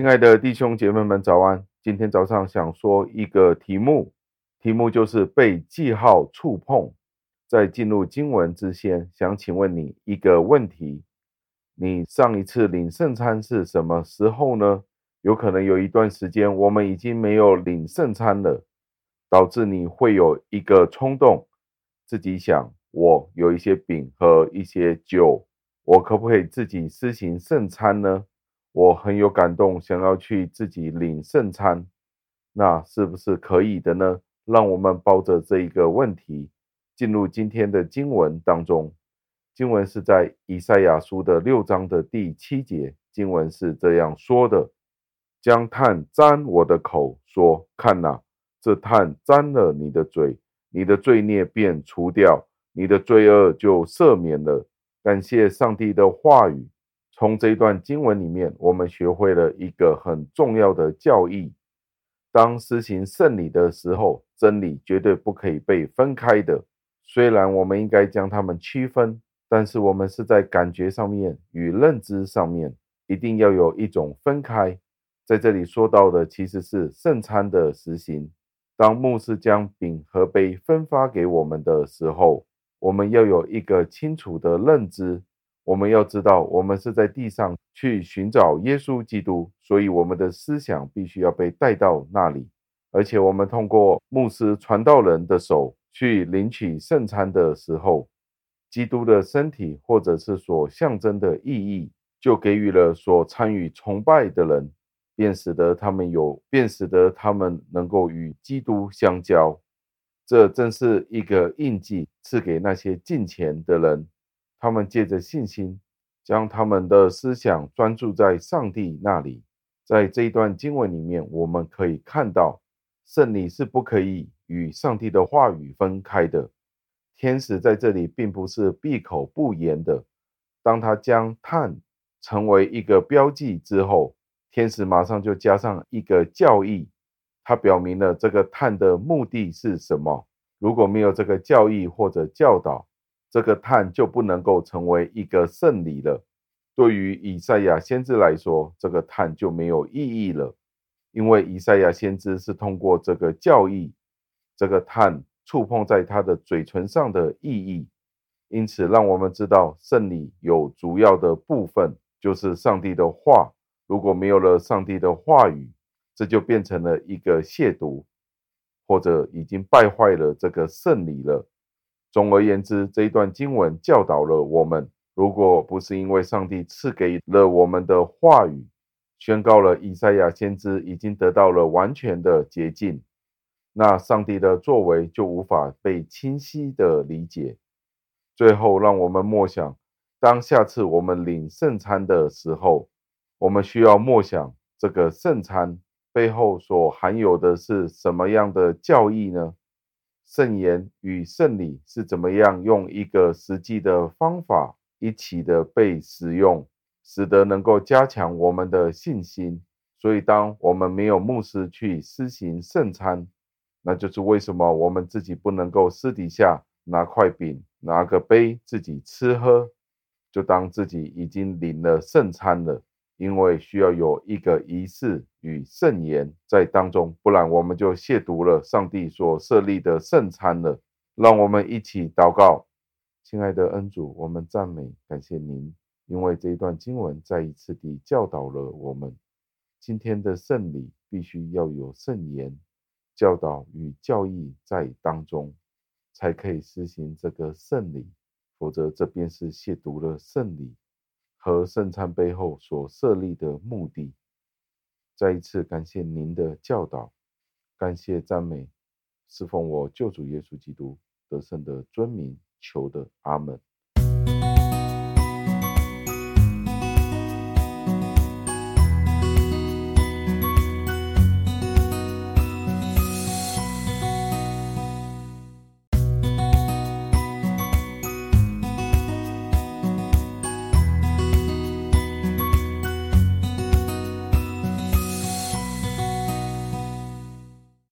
亲爱的弟兄姐妹们，早安！今天早上想说一个题目，题目就是被记号触碰。在进入经文之前，想请问你一个问题：你上一次领圣餐是什么时候呢？有可能有一段时间我们已经没有领圣餐了，导致你会有一个冲动，自己想：我有一些饼和一些酒，我可不可以自己施行圣餐呢？我很有感动，想要去自己领圣餐，那是不是可以的呢？让我们抱着这一个问题进入今天的经文当中。经文是在以赛亚书的六章的第七节，经文是这样说的：“将炭沾我的口，说：看哪，这炭沾了你的嘴，你的罪孽便除掉，你的罪恶就赦免了。”感谢上帝的话语。从这一段经文里面，我们学会了一个很重要的教义：当施行圣礼的时候，真理绝对不可以被分开的。虽然我们应该将它们区分，但是我们是在感觉上面与认知上面一定要有一种分开。在这里说到的其实是圣餐的实行。当牧师将饼和杯分发给我们的时候，我们要有一个清楚的认知。我们要知道，我们是在地上去寻找耶稣基督，所以我们的思想必须要被带到那里。而且，我们通过牧师传道人的手去领取圣餐的时候，基督的身体或者是所象征的意义，就给予了所参与崇拜的人，便使得他们有，便使得他们能够与基督相交。这正是一个印记，赐给那些敬虔的人。他们借着信心，将他们的思想专注在上帝那里。在这一段经文里面，我们可以看到，圣礼是不可以与上帝的话语分开的。天使在这里并不是闭口不言的。当他将炭成为一个标记之后，天使马上就加上一个教义，他表明了这个炭的目的是什么。如果没有这个教义或者教导，这个炭就不能够成为一个圣礼了。对于以赛亚先知来说，这个炭就没有意义了，因为以赛亚先知是通过这个教义，这个炭触碰在他的嘴唇上的意义。因此，让我们知道圣礼有主要的部分就是上帝的话。如果没有了上帝的话语，这就变成了一个亵渎，或者已经败坏了这个圣礼了。总而言之，这一段经文教导了我们：如果不是因为上帝赐给了我们的话语，宣告了以赛亚先知已经得到了完全的洁净，那上帝的作为就无法被清晰的理解。最后，让我们默想：当下次我们领圣餐的时候，我们需要默想这个圣餐背后所含有的是什么样的教义呢？圣言与圣礼是怎么样用一个实际的方法一起的被使用，使得能够加强我们的信心。所以，当我们没有牧师去施行圣餐，那就是为什么我们自己不能够私底下拿块饼、拿个杯自己吃喝，就当自己已经领了圣餐了。因为需要有一个仪式与圣言在当中，不然我们就亵渎了上帝所设立的圣餐了。让我们一起祷告，亲爱的恩主，我们赞美感谢您，因为这一段经文再一次地教导了我们，今天的圣礼必须要有圣言教导与教义在当中，才可以施行这个圣礼，否则这便是亵渎了圣礼。和圣餐背后所设立的目的，再一次感谢您的教导，感谢赞美，侍奉我救主耶稣基督得胜的尊名求的，阿门。